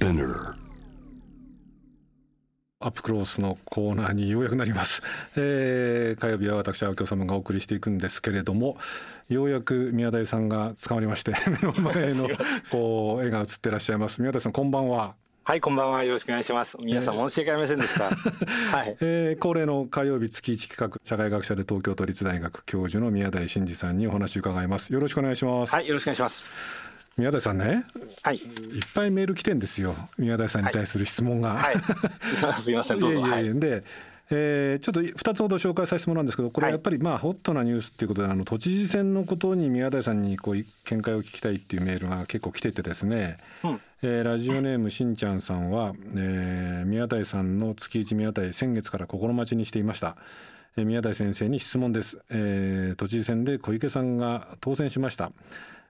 Spinner アップクロースのコーナーにようやくなります、えー、火曜日は私青木治がお送りしていくんですけれどもようやく宮台さんが捕まりまして 目の前の こう絵が映ってらっしゃいます宮台さんこんばんははい、こんばんは。よろしくお願いします。皆さん、申し訳ありませんでした。はい。えー、恒例の火曜日月一企画、社会学者で東京都立大学教授の宮台真司さんにお話を伺います。よろしくお願いします。はい、よろしくお願いします。宮台さんね、はい、いっぱいメール来てんですよ。宮台さんに対する質問が。はい。はい、すみません、どうぞ。いやいやで、えー、ちょっと2つほど紹介させてもらうんですけどこれやっぱりまあホットなニュースっていうことであの都知事選のことに宮台さんにこう見解を聞きたいっていうメールが結構来ててですね、うんえー、ラジオネームしんちゃんさんは、えー、宮台さんの月一宮台先月から心待ちにしていました。宮台先生に質問です、えー、都知事選で小池さんが当選しました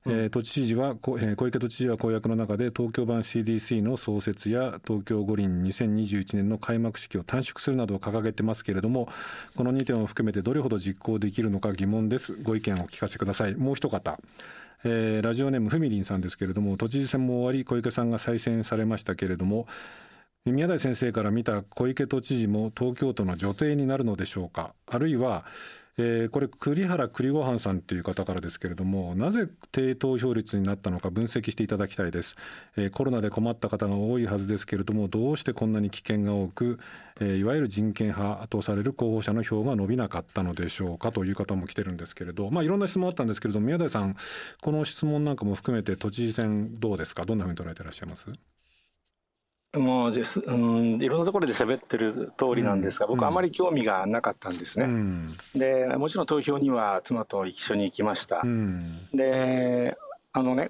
えー、都知事は、小池都知事は公約の中で東京版 CDC の創設や東京五輪2021年の開幕式を短縮するなどを掲げてますけれどもこの2点を含めてどれほど実行できるのか疑問です。ご意見をお聞かせください。もう一方えー、ラジオネームふみりんさんですけれども都知事選も終わり小池さんが再選されましたけれども宮台先生から見た小池都知事も東京都の女帝になるのでしょうか。あるいはえー、これ栗原栗ごはんさんという方からですけれどもなぜ低投票率になったのか分析していただきたいです、えー、コロナで困った方が多いはずですけれどもどうしてこんなに危険が多く、えー、いわゆる人権派とされる候補者の票が伸びなかったのでしょうかという方も来てるんですけれどまあいろんな質問あったんですけれども宮台さんこの質問なんかも含めて都知事選どうですか？どんなふうに捉えてらっしゃいます？もうです、うん、いろんなところで喋ってる通りなんですが、僕、あまり興味がなかったんですね、うん、でもちろん投票には妻と一緒に行きました。うん、であのね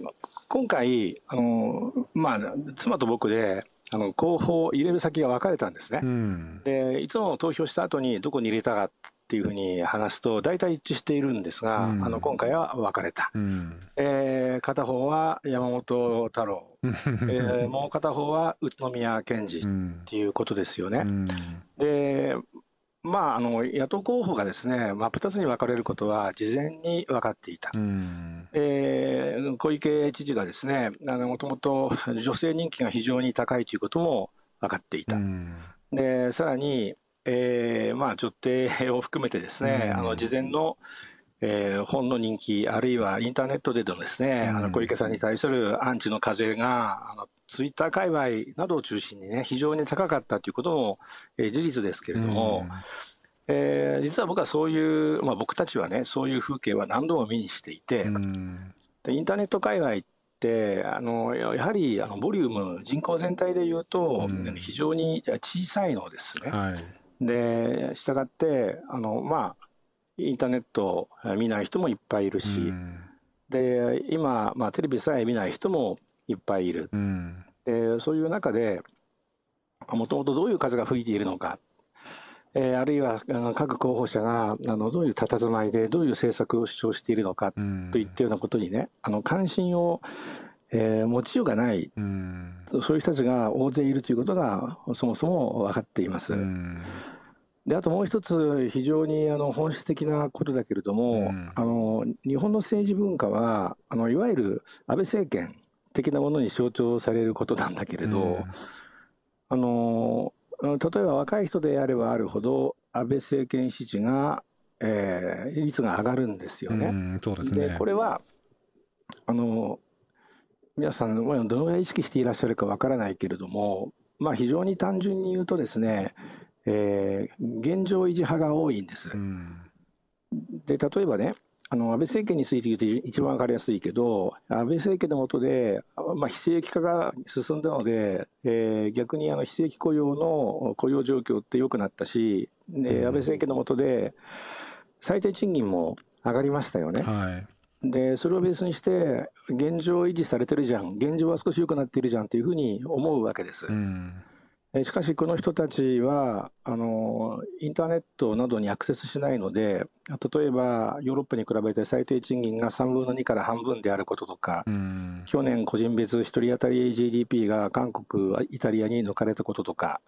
今回あの、まあ、妻と僕であの候補を入れる先が分かれたんですね。うん、でいつも投票した後にどこに入れたかっていうふうに話すと大体一致しているんですが、うん、あの今回は分かれた、うん、えー、片方は山本太郎、えー、もう片方は宇都宮健治っていうことですよね。うん、でまあ、あの野党候補がですね真っ二つに分かれることは事前に分かっていた、うん、えー、小池知事がですねもともと女性人気が非常に高いということも分かっていた、うん、でさらにえー、まあ、女帝を含めてですね、あの事前の、えー、本の人気、あるいはインターネットでのですね、あの小池さんに対するアンチの風が、あのツイッター界隈などを中心にね、非常に高かったということも、えー、事実ですけれども、えー、実は僕はそういう、まあ、僕たちはね、そういう風景は何度も目にしていて、でインターネット界隈ってあのやはりあのボリューム人口全体でいうと、非常に小さいのですね。はいで従ってあのまあインターネットを見ない人もいっぱいいるし、うん、で今、まあ、テレビさえ見ない人もいっぱいいる、うん、でそういう中でもともとどういう風が吹いているのか、えー、あるいは各候補者があのどういう佇まいでどういう政策を主張しているのかといったようなことにねあの関心をえー、持ちようがない、うん、そういう人たちが大勢いるということがそもそも分かっています。うん、であともう一つ非常にあの本質的なことだけれども、うん、あの日本の政治文化はあのいわゆる安倍政権的なものに象徴されることなんだけれど、あの例えば若い人であればあるほど安倍政権支持が、えー、率が上がるんですよね。そうですね。でこれはあの皆さんどのぐらい意識していらっしゃるかわからないけれども、まあ、非常に単純に言うとですね、えー、現状維持派が多いんです。うん、で例えばねあの安倍政権について言うと一番分かりやすいけど安倍政権の下で、まあ、非正規化が進んだので、えー、逆にあの非正規雇用の雇用状況って良くなったし、で安倍政権の下で最低賃金も上がりましたよね。はいでそれをベースにして現状維持されてるじゃん。現状は少し良くなっているじゃんというふうに思うわけです。うん。しかしこの人たちはあのインターネットなどにアクセスしないので例えばヨーロッパに比べて最低賃金が3分の2から半分であることとか、うん、去年個人別1人当たり GDP が韓国イタリアに抜かれたこととか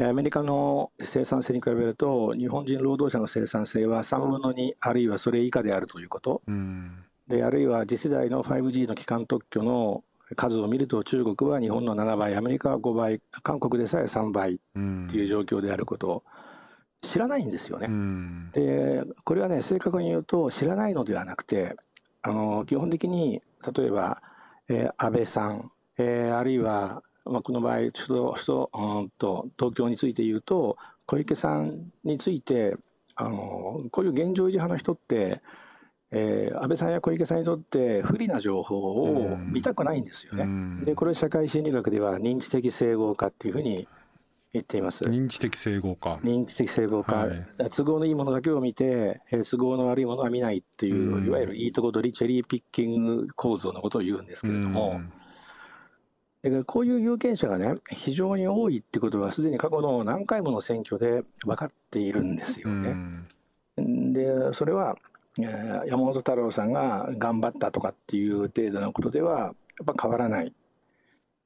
アメリカの生産性に比べると日本人労働者の生産性は3分の2あるいはそれ以下であるということ、うん、であるいは次世代の 5G の基幹特許の数を見ると中国は日本の7倍アメリカは5倍韓国でさえ3倍っていう状況であることを知らないんですよね。うん、でこれはね正確に言うと知らないのではなくてあの基本的に例えば、えー、安倍さん、えー、あるいは、まあ、この場合首都首都うんと東京について言うと小池さんについてあのこういう現状維持派の人ってえー、安倍さんや小池さんにとって不利な情報を見たくないんですよね。うん、でこれ社会心理学では認知的整合化っていうふうに言っています。認知的整合化。認知的整合化。はい、都合のいいものだけを見て、都合の悪いものは見ないっていう、うん、いわゆるいいとこ取りチェリーピッキング構造のことを言うんですけれども、うん、こういう有権者がね、非常に多いってことは、すでに過去の何回もの選挙で分かっているんですよね。うん、で、それは、え山本太郎さんが頑張ったとかっていう程度のことではやっぱ変わらない。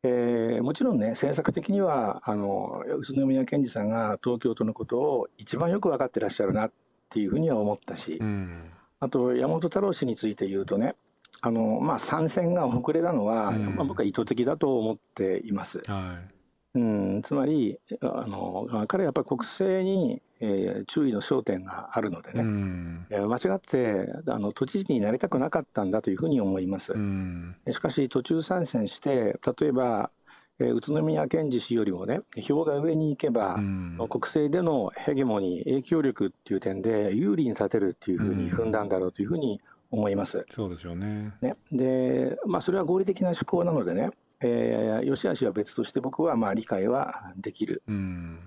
えー、もちろんね政策的にはあの宇都宮健児さんが東京都のことを一番よく分かってらっしゃるなっていうふうには思ったし、うん、あと山本太郎氏について言うとねあの、まあ、参戦が遅れたのは、うん、まあ、僕は意図的だと思っています。はい。うん、つまりあの彼はやっぱり国政に、えー、注意の焦点があるのでね、うん、間違ってあの都知事になりたくなかったんだというふうに思います。うん、しかし途中参戦して例えばえー、宇都宮健治氏よりもね票が上に行けば、うん、国政でのヘゲモニー影響力っていう点で有利に立てるっていうふうに踏んだんだろうというふうに思います。そうですよね。ね。で、まあ、それは合理的な思考なのでねえー、良し悪しは別として僕はまあ理解はできる、うん、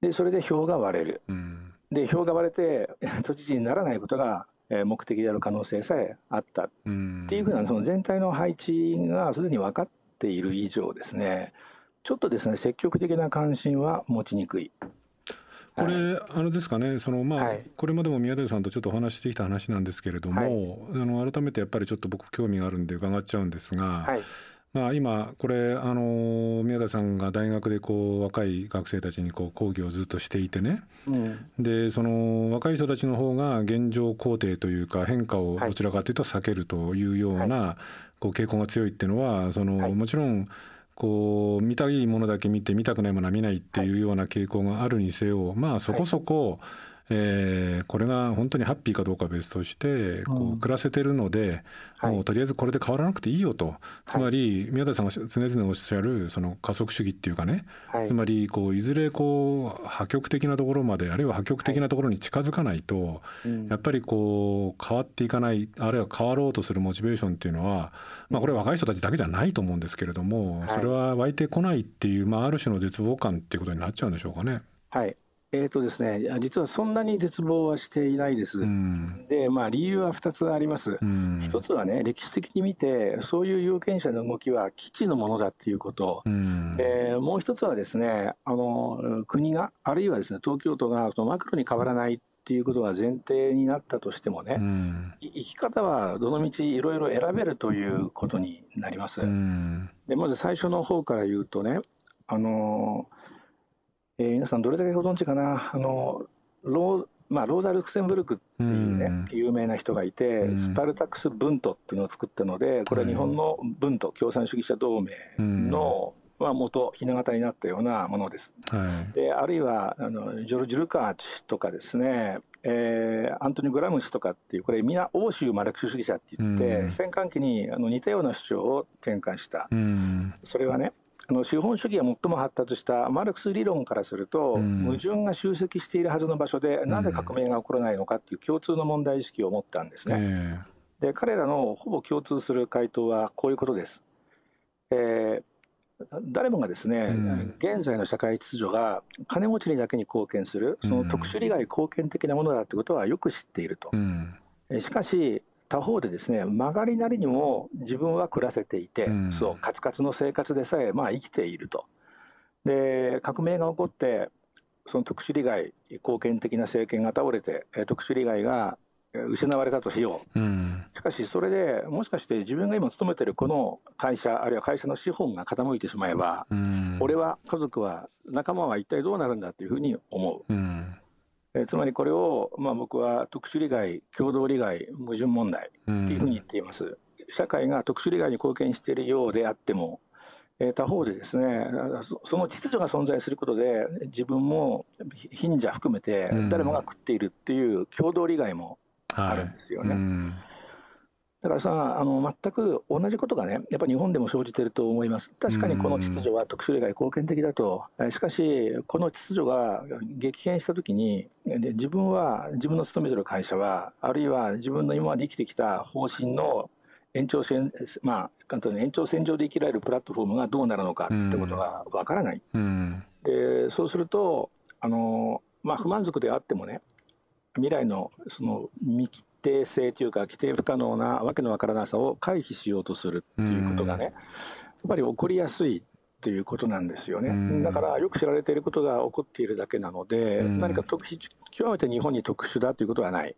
でそれで票が割れる、うん、で票が割れて 都知事にならないことが目的である可能性さえあった、うん、っていうふうなその全体の配置がすでに分かっている以上ですね。ちょっとですね積極的な関心は持ちにくい。これ、あれですかね、そのまあ、はい、これまでも宮台さんとちょっとお話してきた話なんですけれども、はい、あの改めてやっぱりちょっと僕興味があるんで伺っちゃうんですが、はい、まあ、今これあの宮田さんが大学でこう若い学生たちにこう講義をずっとしていてね、うん、でその若い人たちの方が現状肯定というか変化をどちらかというと避けるというようなこう傾向が強いっていうのはその、もちろんこう見たいものだけ見て見たくないものは見ないっていうような傾向があるにせよまあそこそこ、はいえー、これが本当にハッピーかどうかは別としてこう暮らせてるので、うん、もうとりあえずこれで変わらなくていいよと、つまり宮田さんが常々おっしゃるその加速主義っていうかね、はい、つまりこういずれこう破局的なところまであるいは破局的なところに近づかないと、はい、やっぱりこう変わっていかないあるいは変わろうとするモチベーションっていうのは、まあ、これは若い人たちだけじゃないと思うんですけれども、それは湧いてこないっていう、まあ、ある種の絶望感っていうことになっちゃうんでしょうかね。はいえーとですね、実はそんなに絶望はしていないです。うん、で、まあ、理由は2つあります。うん、1つはね、歴史的に見て、そういう有権者の動きは基地のものだっていうこと、うん、でもう1つはですねあの、国が、あるいはですね東京都がマクロに変わらないっていうことが前提になったとしてもね、うん、生き方はどの道いろいろ選べるということになります。でまず最初の方から言うとね、あのえー、皆さんどれだけご存知かな？あのロー,、まあ、ローザ・ルクセンブルクっていうね、うん、有名な人がいて、うん、スパルタクス・ブントっていうのを作ったのでこれは日本のブント共産主義者同盟の、まあ、元ひな形になったようなものです。はい、であるいはあのジョルジュ・ルカーチとかですね、えー、アントニー・グラムスとかっていうこれ皆欧州マルクス主義者って言って、うん、戦艦機にあの似たような主張を転換した、うん、それはねあの資本主義が最も発達したマルクス理論からすると、うん、矛盾が集積しているはずの場所でなぜ革命が起こらないのかっていう共通の問題意識を持ったんですね。で彼らのほぼ共通する回答はこういうことです。えー、誰もがですね、うん、現在の社会秩序が金持ちにだけに貢献するその特殊利害貢献的なものだってことはよく知っていると。うん、しかし他方でですね曲がりなりにも自分は暮らせていて、うん、そうカツカツの生活でさえまあ生きていると。で革命が起こってその特殊利害貢献的な政権が倒れて特殊利害が失われたとしよう、うん、しかしそれでもしかして自分が今勤めてるこの会社あるいは会社の資本が傾いてしまえば、うん、俺は家族は仲間は一体どうなるんだというふうに思う、うん、えつまりこれを、まあ、僕は特殊利害共同利害矛盾問題っていうふうに言っています。社会が特殊利害に貢献しているようであっても、えー、他方でですねその秩序が存在することで自分も貧者含めて誰もが食っているっていう共同利害もあるんですよね。はいだからさ、あの全く同じことがね、やっぱり日本でも生じていると思います。確かにこの秩序は特殊例外貢献的だと、しかし、この秩序が激変したときに、で自分は、自分の勤めてる会社は、あるいは自分の今まで生きてきた方針の延長線、まあ、簡単に延長線上で生きられるプラットフォームがどうなるのかってことがわからない。で、そうすると、あの、まあ、不満足であってもね、未来のその見切定性というか規定不可能なわけのわからなさを回避しようとするっていうことがね、やっぱり起こりやすいということなんですよね。だからよく知られていることが起こっているだけなので、何か特極めて日本に特殊だということはない。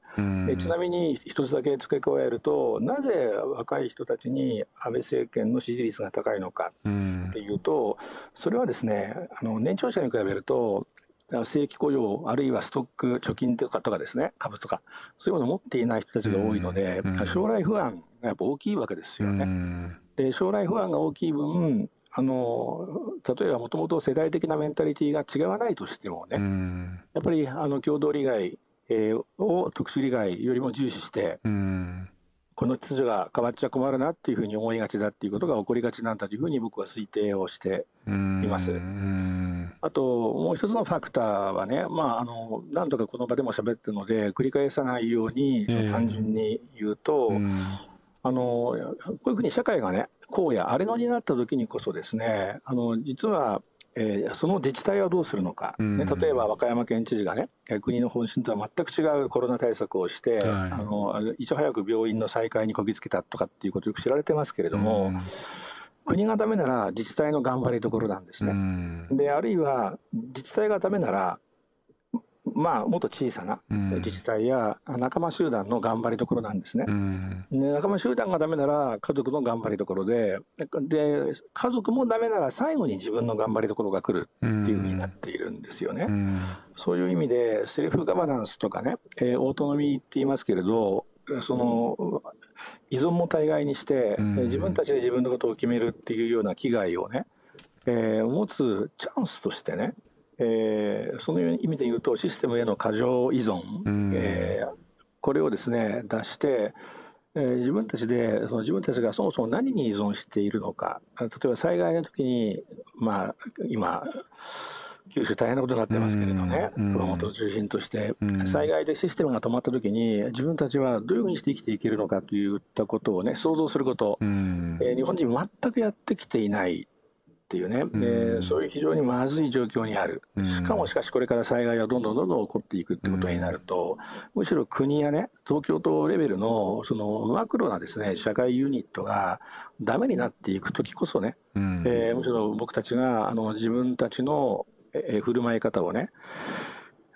ちなみに一つだけ付け加えると、なぜ若い人たちに安倍政権の支持率が高いのかっていうと、それはですね、あの年長者に比べると、正規雇用、あるいはストック、貯金とかとかですね、株とか、そういうものを持っていない人たちが多いので、将来不安がやっぱ大きいわけですよね。で、将来不安が大きい分、あの、例えばもともと世代的なメンタリティーが違わないとしてもね、やっぱりあの共同利害、えー、を特殊利害よりも重視して、この秩序が変わっちゃ困るなっていうふうに思いがちだっていうことが起こりがちなんだというふうに僕は推定をしています。あともう一つのファクターはね、まあ、あの何度かこの場でも喋ってるので繰り返さないように単純に言うと、あのこういうふうに社会がねこうや荒れ野になった時にこそですねあの実はえー、その自治体はどうするのか、ね、例えば和歌山県知事がね、国の方針とは全く違うコロナ対策をして、はい、あのいち早く病院の再開にこぎつけたとかっていうことよく知られてますけれども、国がダメなら自治体の頑張りどころなんですね。であるいは自治体がダメならまあ、もっと小さな自治体や仲間集団の頑張りどころなんですね。うん、仲間集団がダメなら家族の頑張りどころで、で、家族もダメなら最後に自分の頑張りどころが来るっていうふうになっているんですよね。うん、そういう意味で、セルフガバナンスとかね、えー、オートノミーって言いますけれど、その、依存も大概にして、うん、自分たちで自分のことを決めるっていうような危害をね、えー、持つチャンスとしてね、えー、その意味で言うとシステムへの過剰依存、うん、えー、これをですね出して、えー、自分たちでその自分たちがそもそも何に依存しているのか例えば災害の時にまあ今九州大変なことになってますけれどね、熊本を中心として、災害でシステムが止まった時に、自分たちはどういうふうにして生きていけるのかといったことをね、想像すること、えー、日本人全くやってきていないっていうね、でそういう非常にまずい状況にある、しかもしかしこれから災害がどんどんどんどん起こっていくってことになると、むしろ国やね、東京都レベルのそのマクロなですね社会ユニットがダメになっていくときこそね、えー、むしろ僕たちがあの自分たちの、えー、振る舞い方をね、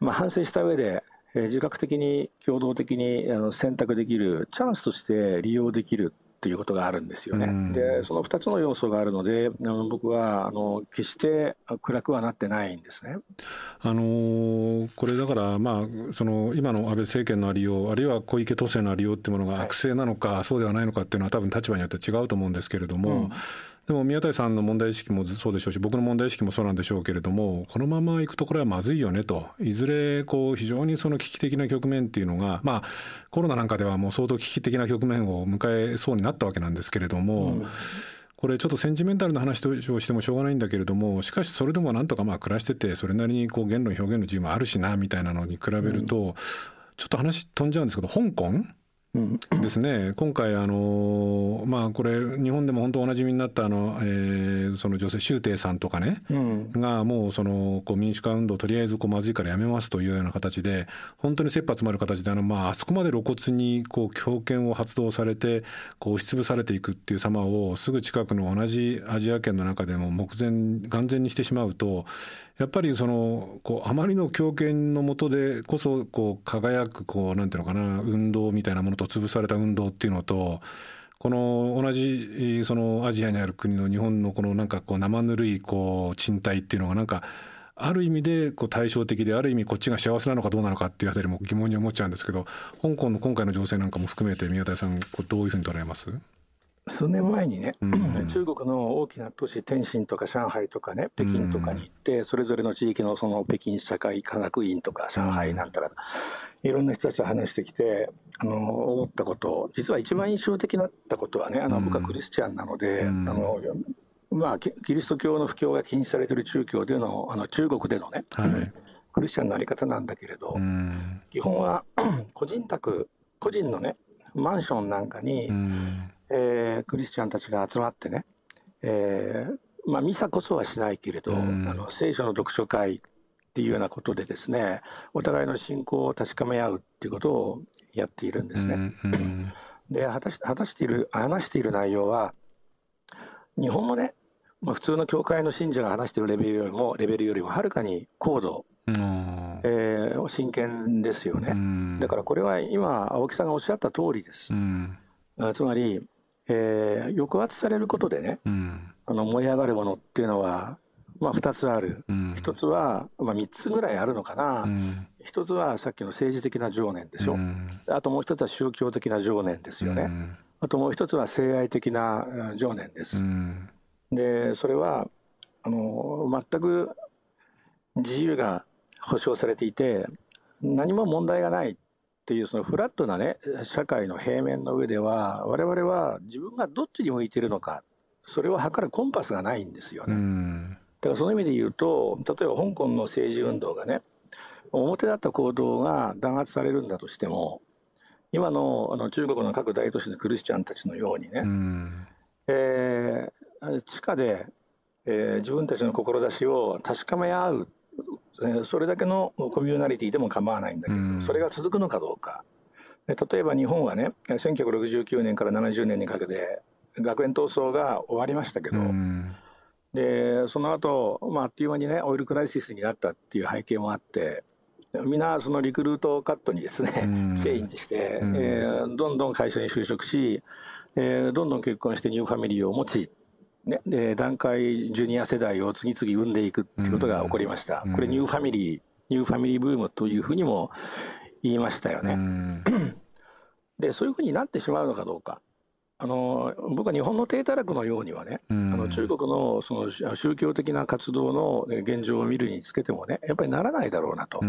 まあ、反省した上で、えー、自覚的に共同的にあの選択できるチャンスとして利用できるっていうことがあるんですよね。うん、で、その2つの要素があるので、あの僕はあの決して暗くはなってないんですね。あのこれだからまあその今の安倍政権のありようあるいは小池都政のありようっていうものが悪性なのか、はい、そうではないのかっていうのは多分立場によって違うと思うんですけれども。うんでも宮台さんの問題意識もそうでしょうし僕の問題意識もそうなんでしょうけれどもこのままいくとこれはまずいよねといずれこう非常にその危機的な局面っていうのがまあコロナなんかではもう相当危機的な局面を迎えそうになったわけなんですけれども。うんこれちょっとセンチメンタルな話としてもしょうがないんだけれどもしかしそれでもなんとかまあ暮らしててそれなりにこう言論表現の自由もあるしなみたいなのに比べると、ちょっと話飛んじゃうんですけど香港ですね、今回あの、まあ、これ、日本でも本当おなじみになったあの、えー、その女性、周庭さんとかね、うん、がもうそのこう民主化運動、とりあえずこうまずいからやめますというような形で、本当に切羽詰まる形で、あのまあ、あそこまで露骨にこう強権を発動されて、こう押しつぶされていくっていう様を、すぐ近くの同じアジア圏の中でも目前、眼前にしてしまうと、やっぱりそのこうあまりの強権のもとでこそこう輝くこうなんていうのかな運動みたいなものと潰された運動っていうのとこの同じそのアジアにある国の日本のこのなんかこう生ぬるいこう賃貸っていうのがなんかある意味でこう対照的である意味こっちが幸せなのかどうなのかっていうあたりも疑問に思っちゃうんですけど香港の今回の情勢なんかも含めて宮台さんこれどういうふうに捉えます？数年前にね、うん、中国の大きな都市、天津とか上海とかね、北京とかに行って、それぞれの地域のその北京社会科学院とか上海なんたら、いろんな人たちと話してきて、あの、思ったこと、実は一番印象的だったことはね、あの、僕はクリスチャンなので、あの、まあ、キリスト教の布教が禁止されている中教での、あの、中国でのね、はい、クリスチャンのあり方なんだけれど、基本は 個人宅、個人のね、マンションなんかに、えー、クリスチャンたちが集まってね、えー、まあ、ミサこそはしないけれど、あの聖書の読書会っていうようなことでですね、お互いの信仰を確かめ合うっていうことをやっているんですね。で果たし果たしている話している内容は日本もね、まあ、普通の教会の信者が話しているレベルよりもレベルよりもはるかに高度、えー、真剣ですよね。だからこれは今青木さんがおっしゃった通りです。つまりえー、抑圧されることでね、うん、あの燃え上がるものっていうのは、まあ、2つある、うん、1つは、まあ、3つぐらいあるのかな、うん、1つはさっきの政治的な情念でしょ、うん、あともう1つは宗教的な情念ですよね、うん、あともう1つは性愛的な情念です。でそれはあの全く自由が保障されていて何も問題がないっていうそのフラットなね社会の平面の上では我々は自分がどっちに向いてるのかそれを測るコンパスがないんですよね。だからその意味で言うと例えば香港の政治運動がね表立った行動が弾圧されるんだとしても今のあの中国の各大都市のクリスチャンたちのようにね、えー、地下で、えー、自分たちの志を確かめ合うそれだけのコミュナリティでも構わないんだけど、それが続くのかどうか。例えば日本はね、1969年から70年にかけて学園闘争が終わりましたけど、でその後、まあ、あっという間にねオイルクライシスになったっていう背景もあってみんなそのリクルートカットにですね、チェインジして、えー、どんどん会社に就職し、えー、どんどん結婚してニューファミリーを持ちね、で団塊ジュニア世代を次々生んでいくっていうことが起こりました、これニューファミリーニューファミリーブームというふうにも言いましたよね。でそういうふうになってしまうのかどうか。あの僕は日本の体たらくのようにはね、あの中国のその宗教的な活動の現状を見るにつけてもね、やっぱりならないだろうなと、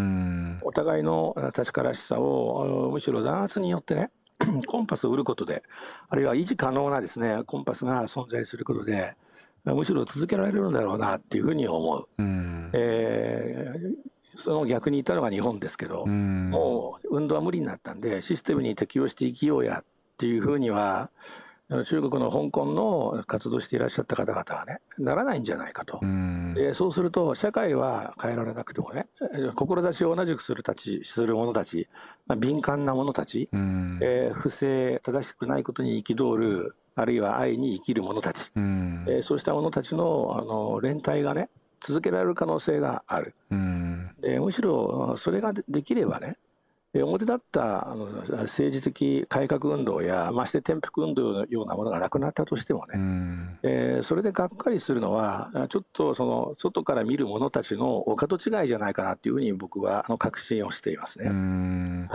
お互いの確からしさをむしろ弾圧によってね、コンパスを売ることで、あるいは維持可能なですね、コンパスが存在することで、むしろ続けられるんだろうなっていうふうに思う。うん、えー、その逆に言ったのが日本ですけど、うん、もう運動は無理になったんで、システムに適応して生きようやっていうふうには、中国の香港の活動していらっしゃった方々はね、ならないんじゃないかと。でそうすると、社会は変えられなくてもね、志を同じくするたちする者たち、まあ、敏感な者たち、えー、不正、正しくないことに憤る、あるいは愛に生きる者たち、えー、そうした者たちのあの連帯がね、続けられる可能性がある。でむしろ、それができればね、表立ったあの政治的改革運動や、まして転覆運動のようなものがなくなったとしてもね、うん、えー、それでがっかりするのは、ちょっとその外から見る者たちのお門違いじゃないかなというふうに僕はあの確信をしていますね、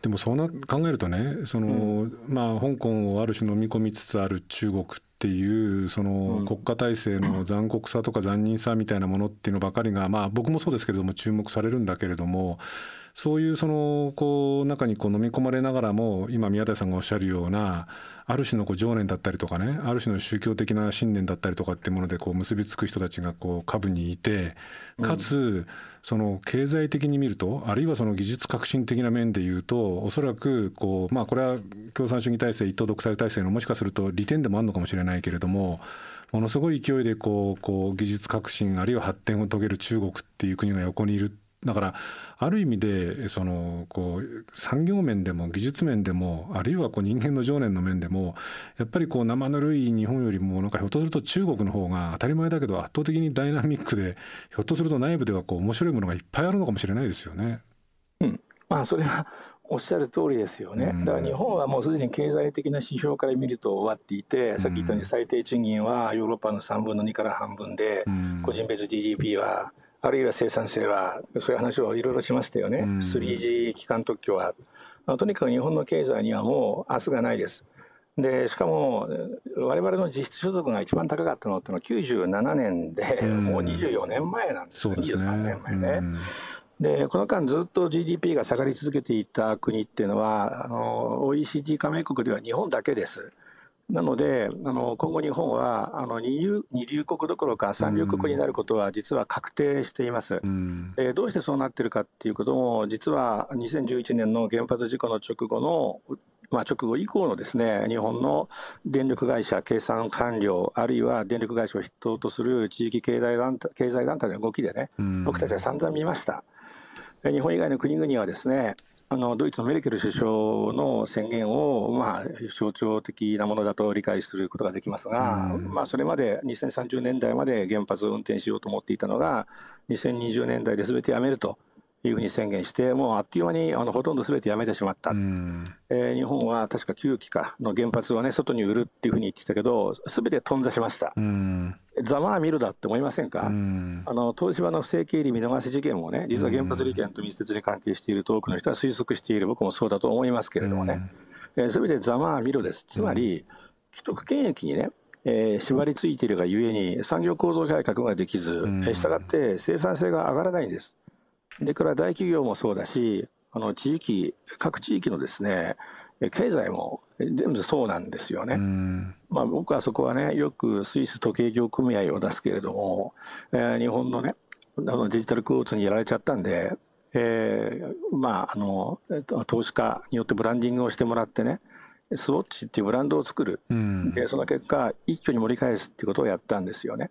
でもそうな考えるとね、その、うん、まあ、香港をある種飲み込みつつある中国っていうその国家体制の 残酷さとか残忍さみたいなものっていうのばかりが、まあ、僕もそうですけれども注目されるんだけれどもそういうそのこう中にこう飲み込まれながらも今宮台さんがおっしゃるようなある種のこう情念だったりとかねある種の宗教的な信念だったりとかっていうものでこう結びつく人たちがこう下部にいてかつその経済的に見るとあるいはその技術革新的な面で言うとおそらくこうまあこれは共産主義体制一党独裁体制のもしかすると利点でもあるのかもしれないけれどもものすごい勢いでこうこう技術革新あるいは発展を遂げる中国っていう国が横にいるだからある意味でそのこう産業面でも技術面でもあるいはこう人間の情念の面でもやっぱりこう生ぬるい日本よりもなんかひょっとすると中国の方が当たり前だけど圧倒的にダイナミックでひょっとすると内部ではこう面白いものがいっぱいあるのかもしれないですよね。うん、まあそれはおっしゃる通りですよね。だから日本はもうすでに経済的な指標から見ると終わっていて、さっき言ったように最低賃金はヨーロッパの3分の2から半分で、個人別 GDP はあるいは生産性は、そういう話をいろいろしましたよね。3G 基幹特許は。とにかく日本の経済にはもう明日がないです。でしかも我々の実質所得が一番高かったのってのは97年で、もう24年前なんですね、ですね23年前ね。でこの間ずっと GDP が下がり続けていた国っていうのはあの OECD 加盟国では日本だけです。なので、あの今後、日本はあの二流二流国どころか三流国になることは実は確定しています、うん、でどうしてそうなっているかっていうことも、実は2011年の原発事故の直後の、まあ、直後以降のですね日本の電力会社、経産官僚、あるいは電力会社を筆頭とする地域経済団体経済団体の動きでね、うん、僕たちは散々見ました。日本以外の国々はですねあのドイツのメルケル首相の宣言を、まあ、象徴的なものだと理解することができますが、まあ、それまで2030年代まで原発を運転しようと思っていたのが、2020年代で全てやめるというふうに宣言して、もうあっという間にあのほとんどすべてやめてしまった、えー、日本は確か9基かの原発を、ね、外に売るっていうふうに言ってたけど、すべて頓挫しました。ざまあ見るだって思いませんか、あの東芝の不正経理見逃し事件もね、実は原発利権と密接に関係していると多くの人は推測している、僕もそうだと思いますけれどもね、すべ、てざまあ見るです。つまり、既得権益にね、えー、縛り付いているがゆえに産業構造改革ができず、したがって生産性が上がらないんです。でから大企業もそうだし、あの地域、各地域のですね、経済も全部そうなんですよね。まあ、僕はそこはね、よくスイス時計業組合を出すけれども、えー、日本のね、あのデジタルクォーツにやられちゃったんで、えー、まあ、あの、投資家によってブランディングをしてもらってね、スウォッチっていうブランドを作る。で、その結果、一挙に盛り返すっていうことをやったんですよね。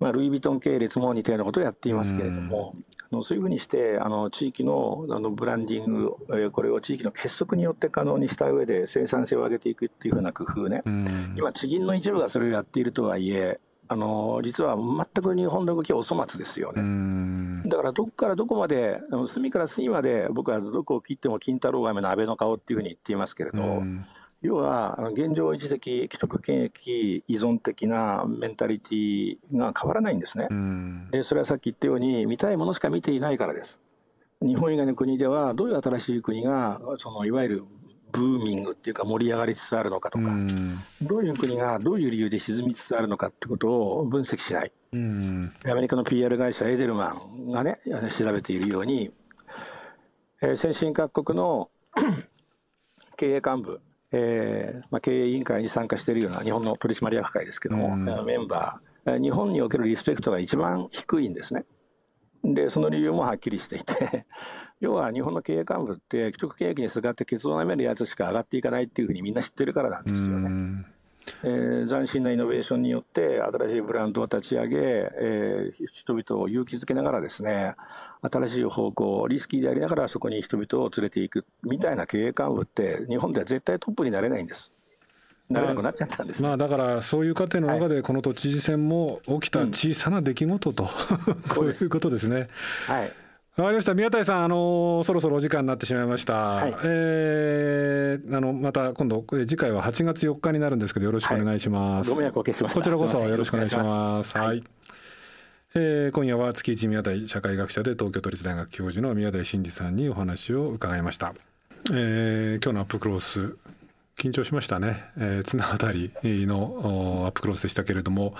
まあ、ルイ・ヴィトン系列も似たようなことをやっていますけれども、あのそういうふうにしてあの地域のあのブランディング、えー、これを地域の結束によって可能にした上で生産性を上げていくっていうふうな工夫ね、今地銀の一部がそれをやっているとはいえあの実は全く日本の動きはお粗末ですよね。だからどこからどこまで、隅から隅まで僕はどこを切っても金太郎飴の安倍の顔っていうふうに言っていますけれど、要は現状維持的、既得権益依存的なメンタリティが変わらないんですね。でそれはさっき言ったように、見たいものしか見ていないからです。日本以外の国では、どういう新しい国が、そのいわゆるブーミングっていうか盛り上がりつつあるのかとか、どういう国がどういう理由で沈みつつあるのかってことを分析しない。アメリカの PR 会社エデルマンがね、調べているように、えー、先進各国の 経営幹部、えーまあ、経営委員会に参加しているような日本の取締役会ですけども、うん、メンバー、日本におけるリスペクトが一番低いんですね。で、その理由もはっきりしていて 要は日本の経営幹部って、既得権益にすがってケツを舐めるやつしか上がっていかないっていうふうにみんな知ってるからなんですよね。うんえー、斬新なイノベーションによって新しいブランドを立ち上げ、えー、人々を勇気づけながらですね新しい方向リスキーでありながらそこに人々を連れていくみたいな経営幹部って日本では絶対トップになれないんです。なれなくなっちゃったんです、ね、まあ、だからそういう過程の中でこの都知事選も起きた小さな出来事と、うん、こういうことですね。はいわかりました。宮台さん、あのー、そろそろお時間になってしまいました。はい、えー、あの、また今度、次回は8月4日になるんですけど、よろしくお願いします。はい、ご迷惑をおかけしました。こちらこそよろしくお願いします。はい、はい、えー、今夜は月一宮台社会学者で東京都立大学教授の宮台真司さんにお話を伺いました。えー、今日のアップクロース、緊張しましたね。えー、綱渡りのアップクロースでしたけれども、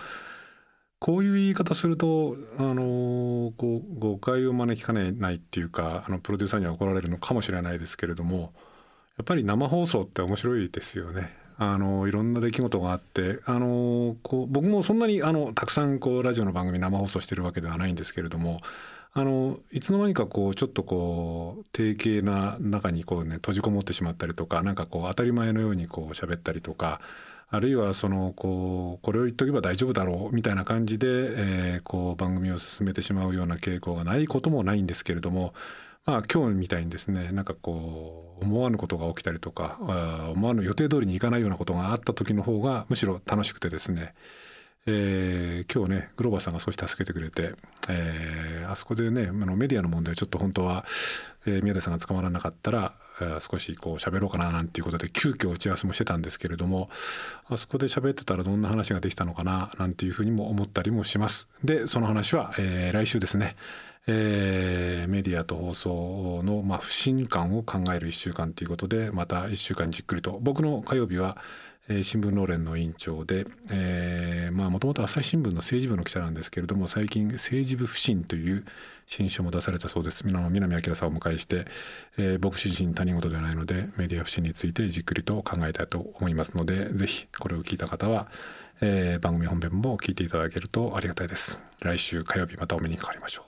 こういう言い方すると、あのこう誤解を招きかねないっていうかあのプロデューサーには怒られるのかもしれないですけれどもやっぱり生放送って面白いですよね。あのいろんな出来事があってあのこう僕もそんなにあのたくさんこうラジオの番組生放送してるわけではないんですけれどもあのいつの間にかこうちょっとこう定型な中にこうね閉じこもってしまったりとかなんかこう当たり前のようにこう喋ったりとかあるいはそのこうこれを言っとけば大丈夫だろうみたいな感じで、えー、こう番組を進めてしまうような傾向がないこともないんですけれどもまあ今日みたいにですねなんかこう思わぬことが起きたりとか思わぬ予定通りにいかないようなことがあった時の方がむしろ楽しくてですねえー、今日ねグローバーさんが少し助けてくれて、えー、あそこでねあのメディアの問題ちょっと本当は、えー、宮台さんが捕まらなかったら、少しこう喋ろうかななんていうことで急遽打ち合わせもしてたんですけれどもあそこで喋ってたらどんな話ができたのかななんていうふうにも思ったりもします。でその話は、えー、来週ですね。えー、メディアと放送の、まあ、不信感を考える1週間ということでまた1週間じっくりと僕の火曜日は、新聞農連の委員長でもともと朝日新聞の政治部の記者なんですけれども最近政治部不信という新書も出されたそうです。南明さんをお迎えして、えー、僕自身他人事ではないのでメディア不信についてじっくりと考えたいと思いますのでぜひこれを聞いた方は、えー、番組本編も聞いていただけるとありがたいです。来週火曜日またお目にかかりましょう。